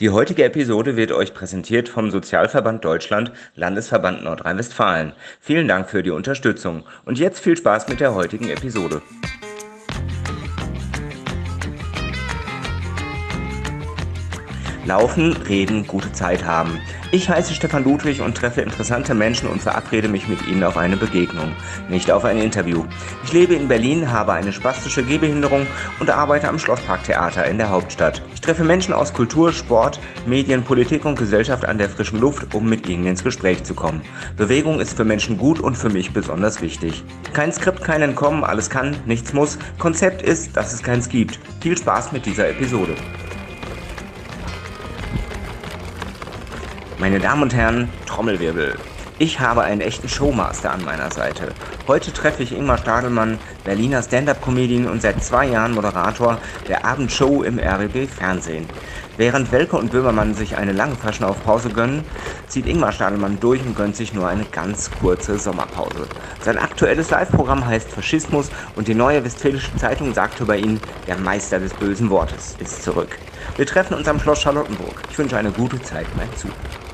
Die heutige Episode wird euch präsentiert vom Sozialverband Deutschland, Landesverband Nordrhein-Westfalen. Vielen Dank für die Unterstützung und jetzt viel Spaß mit der heutigen Episode. Laufen, reden, gute Zeit haben. Ich heiße Stefan Ludwig und treffe interessante Menschen und verabrede mich mit ihnen auf eine Begegnung, nicht auf ein Interview. Ich lebe in Berlin, habe eine spastische Gehbehinderung und arbeite am Schlossparktheater in der Hauptstadt. Ich treffe Menschen aus Kultur, Sport, Medien, Politik und Gesellschaft an der frischen Luft, um mit ihnen ins Gespräch zu kommen. Bewegung ist für Menschen gut und für mich besonders wichtig. Kein Skript, kein Entkommen, alles kann, nichts muss. Konzept ist, dass es keins gibt. Viel Spaß mit dieser Episode. Meine Damen und Herren, Trommelwirbel. Ich habe einen echten Showmaster an meiner Seite. Heute treffe ich Ingmar Stadelmann, Berliner Stand-Up-Comedian und seit zwei Jahren Moderator der Abendshow im RBB Fernsehen. Während Welke und Böhmermann sich eine lange Pause gönnen, zieht Ingmar Stadelmann durch und gönnt sich nur eine ganz kurze Sommerpause. Sein aktuelles Live-Programm heißt Faschismus und die neue Westfälische Zeitung sagt über ihn, der Meister des bösen Wortes ist zurück. Wir treffen uns am Schloss Charlottenburg. Ich wünsche eine gute Zeit beim Zuhören.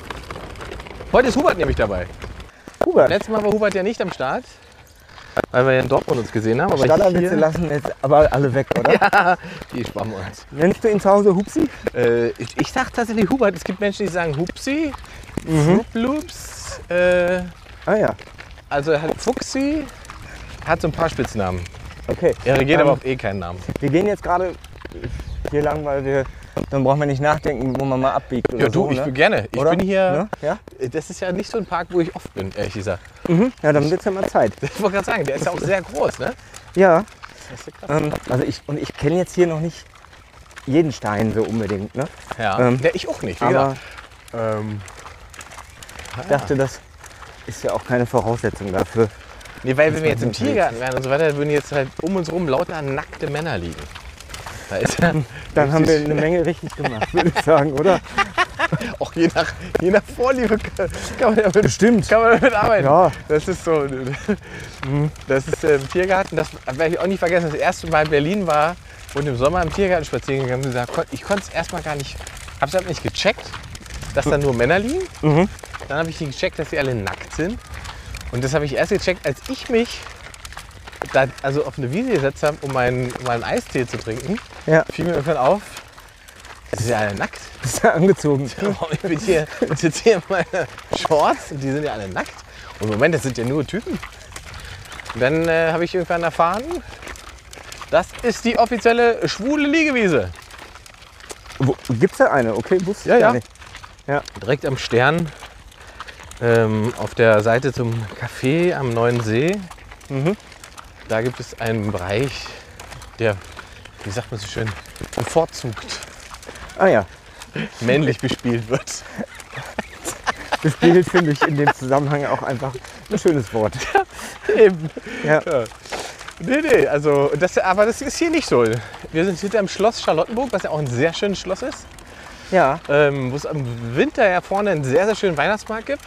Heute ist Hubert nämlich dabei. Hubert. Letztes Mal war Hubert ja nicht am Start, weil wir ja in Dortmund uns gesehen haben. Aber Standardwitze lassen jetzt aber alle weg, oder? ja, die sparen wir uns. Nennst du ihn zu Hause Hupsi? Äh, ich, ich sag tatsächlich Hubert. Es gibt Menschen, die sagen Hupsi, mhm. Loops, äh, Ah ja, also er hat Fuchsi, hat so ein paar Spitznamen. okay. Er regiert Ähm, aber auch eh keinen Namen. Wir gehen jetzt gerade hier lang, weil wir, dann brauchen wir nicht nachdenken, wo man mal abbiegt oder Ja, du, so. ich ne? bin gerne. Ich Oder? bin hier. Ne? Ja? Das ist ja nicht so ein Park, wo ich oft bin, ehrlich gesagt. Mhm. ja, dann wird's ja mal Zeit. Ich wollte gerade sagen, der ist ja auch sehr groß, ne? Ja, Das ist ja krass. ähm, also ich, und ich kenne jetzt hier noch nicht jeden Stein so unbedingt, ne? Ja, ähm, ja ich auch nicht. Wie Aber gesagt. Ähm, ich dachte, das ist ja auch keine Voraussetzung dafür. Nee, weil wenn wir jetzt im Tiergarten wären und so weiter, würden jetzt halt um uns rum lauter nackte Männer liegen. Da ist ja Dann haben wir eine Menge richtig gemacht, würde ich sagen, oder? auch je nach, je nach Vorliebe kann man damit, Bestimmt. kann man damit arbeiten. Ja. Das ist so. Das ist äh, im Tiergarten, das werde ich auch nicht vergessen. Das erste Mal in Berlin war und im Sommer im Tiergarten spazieren gegangen kon- ich konnte es erstmal gar nicht, habe es nicht gecheckt, dass da nur Männer liegen. Mhm. Dann habe ich gecheckt, dass sie alle nackt sind. Und das habe ich erst gecheckt, als ich mich da, also auf eine Wiese gesetzt habe, um meinen, um meinen Eistee zu trinken. Ja, Fiel mir irgendwann auf, sie sind ja alle nackt. bist ja angezogen. Ich bin hier, sitze hier in meinen Shorts und die sind ja alle nackt. Und Moment, das sind ja nur Typen. Und dann äh, habe ich irgendwann erfahren, das ist die offizielle schwule Liegewiese. Wo, gibt's da eine? Okay, wusste ich Ja, gar ja. nicht. Direkt am Stern, ähm, auf der Seite zum Café am Neuen See. Mhm. Da gibt es einen Bereich, der, wie sagt man so schön, bevorzugt Ah ja, männlich bespielt wird. gespielt finde ich in dem Zusammenhang auch einfach ein schönes Wort. Eben. Ja. Nee, nee, also das, aber das ist hier nicht so. Wir sind hinter dem Schloss Charlottenburg, was ja auch ein sehr schönes Schloss ist, Ja, ähm, wo es im Winter ja vorne einen sehr, sehr schönen Weihnachtsmarkt gibt.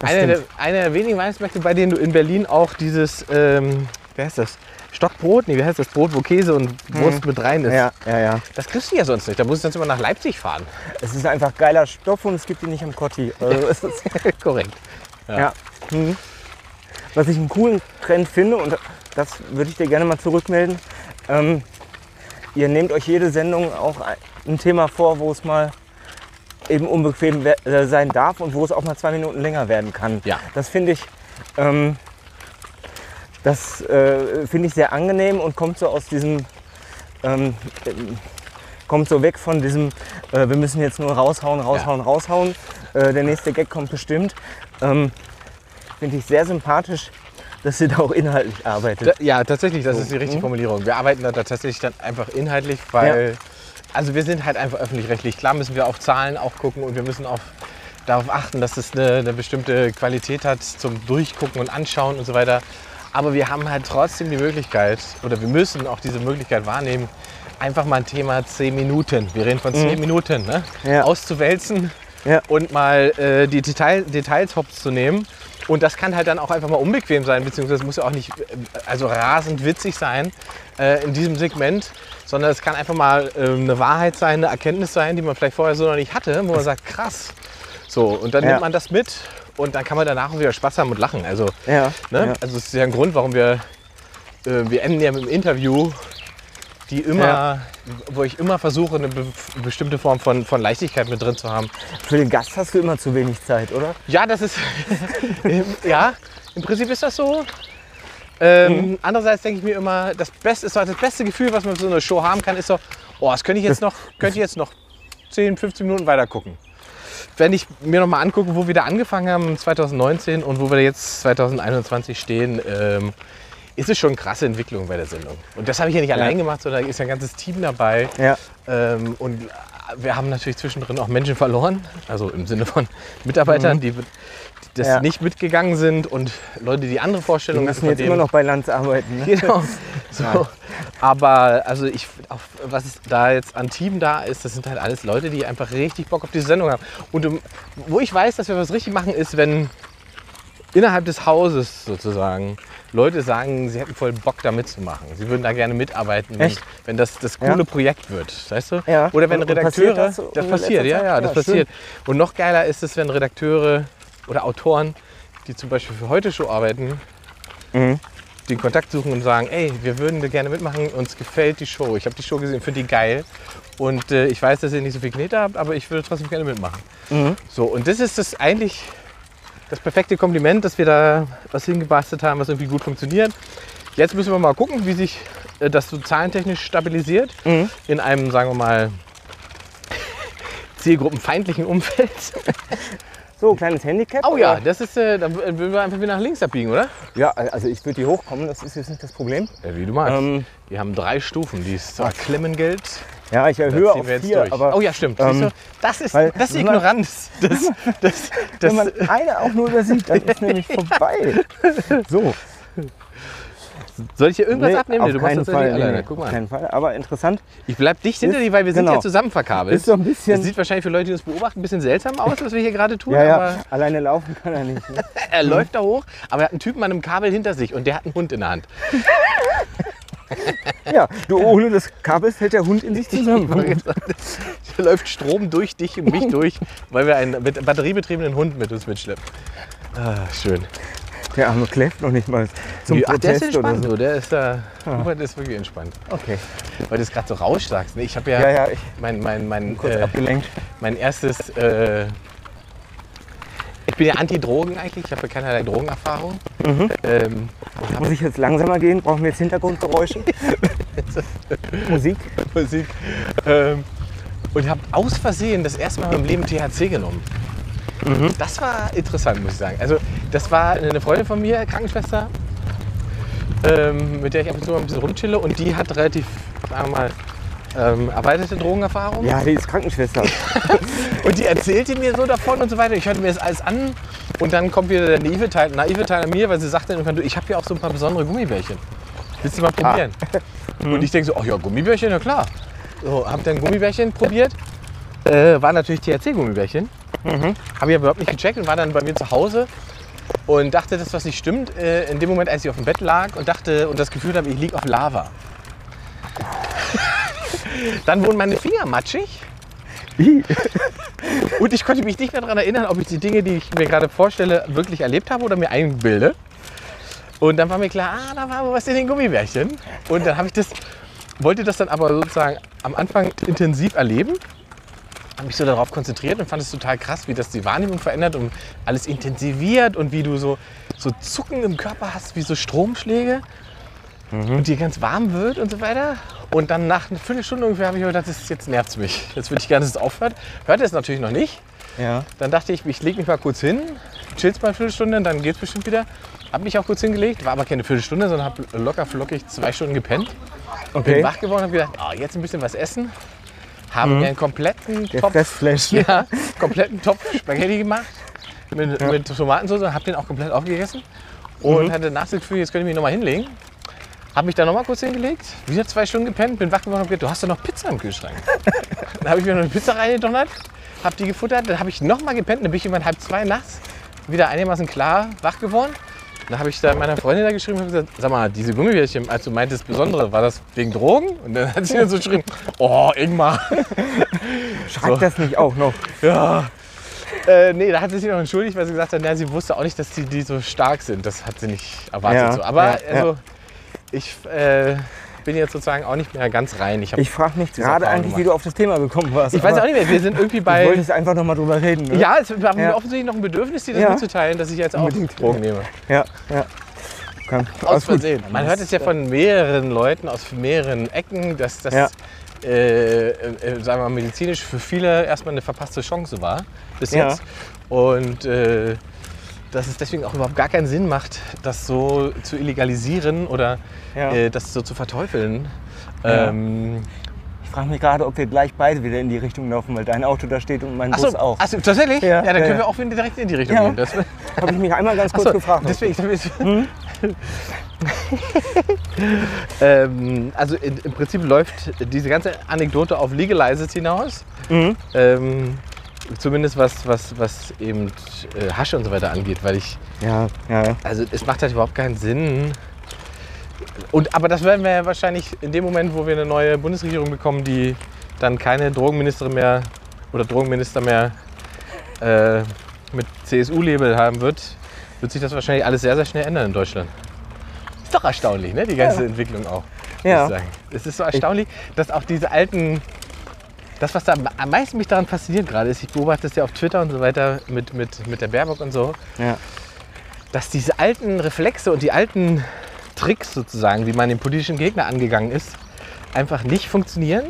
Einer der, einer der wenigen Weihnachtsmärkte, bei denen du in Berlin auch dieses, ähm, wie heißt das? Stockbrot? Nee, wie heißt das Brot, wo Käse und Wurst mit rein ist? Ja, ja, ja. Das kriegst du ja sonst nicht. Da musst du sonst immer nach Leipzig fahren. Es ist einfach geiler Stoff und es gibt ihn nicht am Kotti. Also ist, Korrekt. ja. Mhm. Was ich einen coolen Trend finde, und das würde ich dir gerne mal zurückmelden, ähm, ihr nehmt euch jede Sendung auch ein- Thema vor, wo es mal eben unbequem äh, sein darf und wo es auch mal zwei Minuten länger werden kann. Ja. Das finde ich, ähm, das äh, finde ich sehr angenehm und kommt so aus diesem, ähm, kommt so weg von diesem, äh, wir müssen jetzt nur raushauen, raushauen, raushauen. Äh, der nächste Gag kommt bestimmt. Ähm, finde ich sehr sympathisch, dass ihr da auch inhaltlich arbeitet. Da, ja, tatsächlich, das So. ist die richtige Mhm. Formulierung. Wir arbeiten da tatsächlich dann einfach inhaltlich, weil also wir sind halt einfach öffentlich-rechtlich. Klar müssen wir auf Zahlen auch gucken und wir müssen auch darauf achten, dass es eine, eine bestimmte Qualität hat zum Durchgucken und Anschauen und so weiter. Aber wir haben halt trotzdem die Möglichkeit, oder wir müssen auch diese Möglichkeit wahrnehmen, einfach mal ein Thema 10 Minuten, wir reden von 10 Minuten, ne? Ja. auszuwälzen Ja. und mal äh, die Detail, Details hops zu nehmen. Und das kann halt dann auch einfach mal unbequem sein, beziehungsweise muss ja auch nicht äh, also rasend witzig sein äh, in diesem Segment, sondern es kann einfach mal äh, eine Wahrheit sein, eine Erkenntnis sein, die man vielleicht vorher so noch nicht hatte, wo man sagt, krass. So, und dann Ja. nimmt man das mit und dann kann man danach auch wieder Spaß haben und lachen. Also, Ja. ne? ja. also es ist ja ein Grund, warum wir, äh, wir enden ja mit dem Interview, die immer, Ja. wo ich immer versuche, eine be bestimmte Form von, von Leichtigkeit mit drin zu haben. Für den Gast hast du immer zu wenig Zeit, oder? Ja, das ist. ja, im Prinzip ist das so. Ähm, Mhm. Andererseits denke ich mir immer, das Beste ist doch das beste Gefühl, was man für so eine Show haben kann, ist doch, oh, das könnte ich jetzt noch, könnte ich jetzt noch 10, 15 Minuten weiter gucken. Wenn ich mir noch mal angucke, wo wir da angefangen haben 2019 und wo wir jetzt 2021 stehen, ähm, ist es schon eine krasse Entwicklung bei der Sendung. Und das habe ich ja nicht allein gemacht, sondern da ist ja ein ganzes Team dabei. Ja. Ähm, und wir haben natürlich zwischendrin auch Menschen verloren, also im Sinne von Mitarbeitern, die, die das. Ja. nicht mitgegangen sind und Leute, die andere Vorstellungen müssen hatten jetzt von immer noch bei Lanz arbeiten. Ne? Genau. So. Aber also ich, auch, was da jetzt an Team da ist, das sind halt alles Leute, die einfach richtig Bock auf diese Sendung haben. Und um, wo ich weiß, dass wir was richtig machen, ist, wenn innerhalb des Hauses sozusagen Leute sagen, sie hätten voll Bock da mitzumachen. Sie würden da gerne mitarbeiten, wenn, Echt? wenn das das Ja. coole Projekt wird. Weißt du? Ja. Oder wenn Und- und Redakteure. passiert das das passiert, ja, ja, das Ja, passiert. Und noch geiler ist es, wenn Redakteure oder Autoren, die zum Beispiel für heute Show arbeiten, Mhm. den Kontakt suchen und sagen, ey, wir würden da gerne mitmachen, uns gefällt die Show. Ich habe die Show gesehen, finde die geil. Und äh, ich weiß, dass ihr nicht so viel Knete habt, aber ich würde trotzdem gerne mitmachen. Mhm. So, und das ist das eigentlich das perfekte Kompliment, dass wir da was hingebastelt haben, was irgendwie gut funktioniert. Jetzt müssen wir mal gucken, wie sich äh, das so zahlentechnisch stabilisiert Mhm. in einem, sagen wir mal, zielgruppenfeindlichen Umfeld. So, kleines Handicap. Oh ja, oder? das ist, äh, dann würden wir einfach wieder nach links abbiegen, oder? Ja, also ich würde hier hochkommen, das ist jetzt nicht das Problem. Ja, wie du magst. Ähm, wir haben drei Stufen. Die ist zwar Klemmengeld, ja, ich erhöhe auf vier, durch. aber oh ja, stimmt. ähm, das ist, weil- das ist wenn man- Ignoranz. Das, das, das, wenn man eine auch nur übersieht, dann ist nämlich vorbei. So, soll ich hier irgendwas nee, abnehmen? auf Nee, du keinen das ja Fall. nee, Guck auf mal. keinen Fall. Aber interessant. Ich bleib dicht hinter dir, weil wir sind genau. ja zusammen verkabelt. Ist so ein Das bisschen. sieht wahrscheinlich für Leute, die uns beobachten, ein bisschen seltsam aus, was wir hier gerade tun. Ja, ja, alleine laufen kann er nicht. Ne? er läuft da hoch, aber er hat einen Typen an einem Kabel hinter sich und der hat einen Hund in der Hand. Ja, du, ohne das Kabel fällt der Hund in sich zusammen. Da läuft Strom durch dich und mich durch, weil wir einen batteriebetriebenen Hund mit uns mitschleppen. Ah, schön. Der arme kläfft noch nicht mal zum Ach, der ist Protest oder entspannt, so. du. Der ist, äh, Hubert ist wirklich entspannt. Okay. Weil du es gerade so rausch sagst. ne? Ich habe ja, Ja, ja, ich mein, mein, mein, kurz äh, abgelenkt. mein erstes. Äh, ich bin ja Anti-Drogen eigentlich. Ich habe ja keinerlei Drogenerfahrung. Mhm. Ähm, Muss ich jetzt langsamer gehen? Brauchen wir jetzt Hintergrundgeräusche? Musik? Musik. Ähm, und habe aus Versehen das erste Mal in meinem Leben THC genommen. Das war interessant, muss ich sagen. Also, das war eine Freundin von mir, Krankenschwester, ähm, mit der ich ab und zu mal ein bisschen rumchille. Und die hat relativ, sagen wir mal, ähm, erweiterte Drogenerfahrung. Ja, die ist Krankenschwester. Und die erzählte mir so davon und so weiter. Ich hörte mir das alles an. Und dann kommt wieder der naive Teil, naive Teil an mir, weil sie sagte irgendwann, du, ich habe ja auch so ein paar besondere Gummibärchen. Willst du mal probieren? Und ich denke so, ach ja, Gummibärchen, na klar. So, hab dann Gummibärchen probiert. Äh, war natürlich THC-Gummibärchen. Habe ich aber überhaupt nicht gecheckt und war dann bei mir zu Hause und dachte, dass was nicht stimmt. Äh, in dem Moment, als ich auf dem Bett lag und dachte und das Gefühl habe, ich liege auf Lava. dann wurden meine Finger matschig. Und ich konnte mich nicht mehr daran erinnern, ob ich die Dinge, die ich mir gerade vorstelle, wirklich erlebt habe oder mir einbilde. Und dann war mir klar, ah, da war wohl was in den Gummibärchen. Und dann habe ich das, wollte das dann aber sozusagen am Anfang intensiv erleben. Habe mich so darauf konzentriert und fand es total krass, wie das die Wahrnehmung verändert und alles intensiviert und wie du so, so Zucken im Körper hast, wie so Stromschläge und dir ganz warm wird und so weiter. Und dann nach einer Viertelstunde ungefähr habe ich mir gedacht, das ist, jetzt nervt es mich. Jetzt würde ich gerne, dass es aufhört. Hörte es natürlich noch nicht. Ja. Dann dachte ich, ich lege mich mal kurz hin, chillst mal eine Viertelstunde, dann geht es bestimmt wieder. Habe mich auch kurz hingelegt, war aber keine Viertelstunde, sondern habe locker flockig zwei Stunden gepennt. Bin Okay. wach geworden und habe gedacht, oh, jetzt ein bisschen was essen. Haben mir einen kompletten Der Topf, ja, kompletten Topf Spaghetti gemacht mit, mit Tomatensauce und habe den auch komplett aufgegessen. Und hatte nach dem Gefühl, jetzt könnte ich mich noch mal hinlegen. Habe mich dann noch mal kurz hingelegt, wieder zwei Stunden gepennt, bin wach geworden und gedacht, du hast doch noch Pizza im Kühlschrank. dann habe ich mir noch eine Pizza reingedonnert, habe die gefuttert, dann habe ich nochmal gepennt, dann bin ich irgendwann halb zwei nachts wieder einigermaßen klar wach geworden. Dann habe ich da meiner Freundin da geschrieben und gesagt, sag mal, diese Gummibärchen, als du meintest Besondere, war das wegen Drogen? Und dann hat sie mir so geschrieben, oh, Ingmar. Schreibt So. das nicht auch noch? Ja. Äh, nee, da hat sie sich noch entschuldigt, weil sie gesagt hat, na, sie wusste auch nicht, dass die, die so stark sind. Das hat sie nicht erwartet. Ja, so. Aber ja, ja. also, ich äh, bin jetzt sozusagen auch nicht mehr ganz rein. Ich, Ich frage mich gerade eigentlich, wie du auf das Thema gekommen warst. ich weiß auch nicht mehr, wir sind irgendwie bei... wolltest einfach noch mal drüber reden. Ne? Ja, es war mir Ja. offensichtlich noch ein Bedürfnis, dir das Ja. mitzuteilen, dass ich jetzt auch Unbedingt. Drogen nehme. ja, ja. Kann, Aus. Versehen. Man hört es ja von mehreren Leuten aus mehreren Ecken, dass das, Ja. äh, äh, sagen wir mal, medizinisch für viele erstmal eine verpasste Chance war bis Ja. jetzt. Und äh, dass es deswegen auch überhaupt gar keinen Sinn macht, das so zu illegalisieren oder Ja. äh, das so zu verteufeln. Ja. Ähm, Ich frage mich gerade, ob wir gleich beide wieder in die Richtung laufen, weil dein Auto da steht und mein Bus Achso, auch. ach so, tatsächlich? Ja, Ja, dann können wir auch wieder direkt in die Richtung gehen. Das, Habe ich mich einmal ganz kurz Achso, gefragt. Deswegen, ähm, also in, im Prinzip läuft diese ganze Anekdote auf Legalize It hinaus. Mhm. Ähm, zumindest was, was, was eben äh, Hasche und so weiter angeht, weil ich, Ja, ja, ja. also es macht halt überhaupt keinen Sinn. Und, aber das werden wir ja wahrscheinlich in dem Moment, wo wir eine neue Bundesregierung bekommen, die dann keine Drogenministerin mehr oder Drogenminister mehr äh, mit CSU-Label haben wird, wird sich das wahrscheinlich alles sehr, sehr schnell ändern in Deutschland. Ist doch erstaunlich, ne? die ganze Entwicklung auch. Ja. Es ist so erstaunlich, dass auch diese alten. Das, was da am meisten mich daran fasziniert gerade ist, ich beobachte das ja auf Twitter und so weiter mit, mit, mit der Baerbock und so, ja. dass diese alten Reflexe und die alten Tricks sozusagen, wie man den politischen Gegner angegangen ist, einfach nicht funktionieren,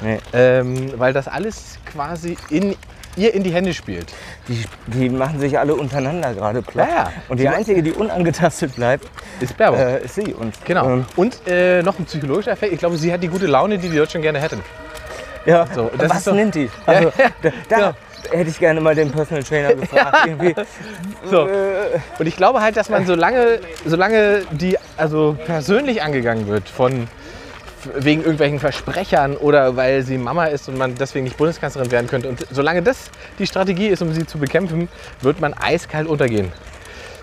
Nee. ähm, weil das alles quasi in ihr in die Hände spielt. Die, die machen sich alle untereinander gerade platt. Ja, ja. Und die einzige, die unangetastet bleibt, Ist Baerbock. äh, ist sie. Und, genau. ähm, und äh, noch ein psychologischer Effekt. Ich glaube, sie hat die gute Laune, die die Deutschen gerne hätten. Ja, So, was doch- nennt die? Also, da, da hätte ich gerne mal den Personal Trainer gefragt. So. Und ich glaube halt, dass man solange, solange die also persönlich angegangen wird von wegen irgendwelchen Versprechern oder weil sie Mama ist und man deswegen nicht Bundeskanzlerin werden könnte. Und solange das die Strategie ist, um sie zu bekämpfen, wird man eiskalt untergehen.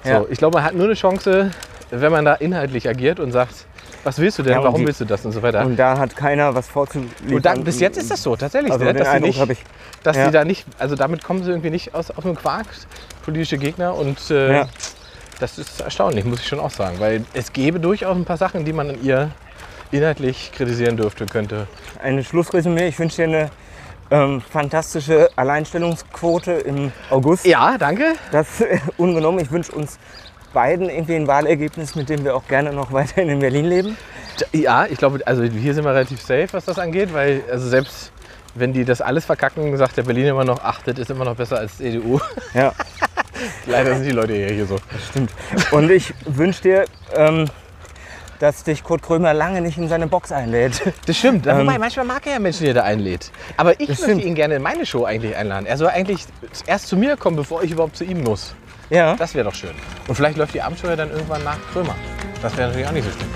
So, Ja. Ich glaube, man hat nur eine Chance, wenn man da inhaltlich agiert und sagt, was willst du denn, Ja, warum die- willst du das und so weiter. und da hat keiner was vorzuliefern. Und dann, bis jetzt ist das so, tatsächlich. Also ne? den dass sie nicht, ich. dass Ja. sie da nicht, also damit kommen sie irgendwie nicht aus, aus dem Quark, politische Gegner. Und äh, Ja. das ist erstaunlich, muss ich schon auch sagen. Weil es gäbe durchaus ein paar Sachen, die man an ihr inhaltlich kritisieren dürfte, könnte. Ein Schlussresümee. Ich wünsche dir eine ähm, fantastische Alleinstellungsquote im August. Ja, danke. Das äh, ungenommen. Ich wünsche uns beiden irgendwie ein Wahlergebnis, mit dem wir auch gerne noch weiterhin in Berlin leben. Ja, ich glaube, also hier sind wir relativ safe, was das angeht, weil also selbst wenn die das alles verkacken, sagt der Berliner immer noch, ach, das ist immer noch besser als CDU. Ja, Leider sind die Leute hier, hier so. stimmt. Und ich wünsche dir, ähm, dass dich Kurt Krömer lange nicht in seine Box einlädt. Das stimmt. Ähm, Wobei, manchmal mag er ja Menschen, die er da einlädt. Aber ich Das möchte stimmt. ihn gerne in meine Show eigentlich einladen. Er soll eigentlich erst zu mir kommen, bevor ich überhaupt zu ihm muss. Ja, Das wäre doch schön. Und vielleicht läuft die ja dann irgendwann nach Krömer. Das wäre natürlich auch nicht so schlimm.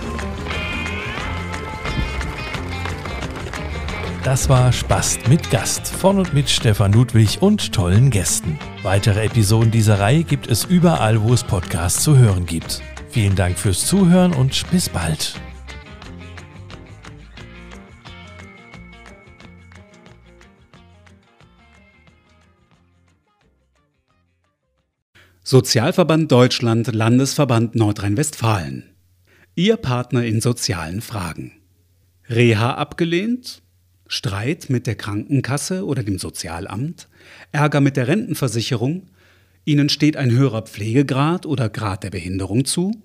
Das war Spast mit Gast von und mit Stefan Ludwig und tollen Gästen. Weitere Episoden dieser Reihe gibt es überall, wo es Podcasts zu hören gibt. Vielen Dank fürs Zuhören und bis bald. Sozialverband Deutschland, Landesverband Nordrhein-Westfalen. Ihr Partner in sozialen Fragen. Reha abgelehnt? Streit mit der Krankenkasse oder dem Sozialamt? Ärger mit der Rentenversicherung? Ihnen steht ein höherer Pflegegrad oder Grad der Behinderung zu?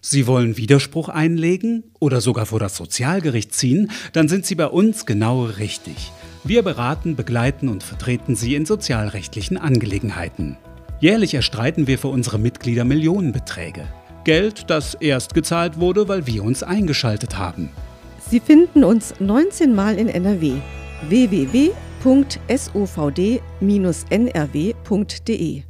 Sie wollen Widerspruch einlegen oder sogar vor das Sozialgericht ziehen, dann sind Sie bei uns genau richtig. Wir beraten, begleiten und vertreten Sie in sozialrechtlichen Angelegenheiten. Jährlich erstreiten wir für unsere Mitglieder Millionenbeträge. Geld, das erst gezahlt wurde, weil wir uns eingeschaltet haben. Sie finden uns 19 Mal in NRW. www.sovd-nrw.de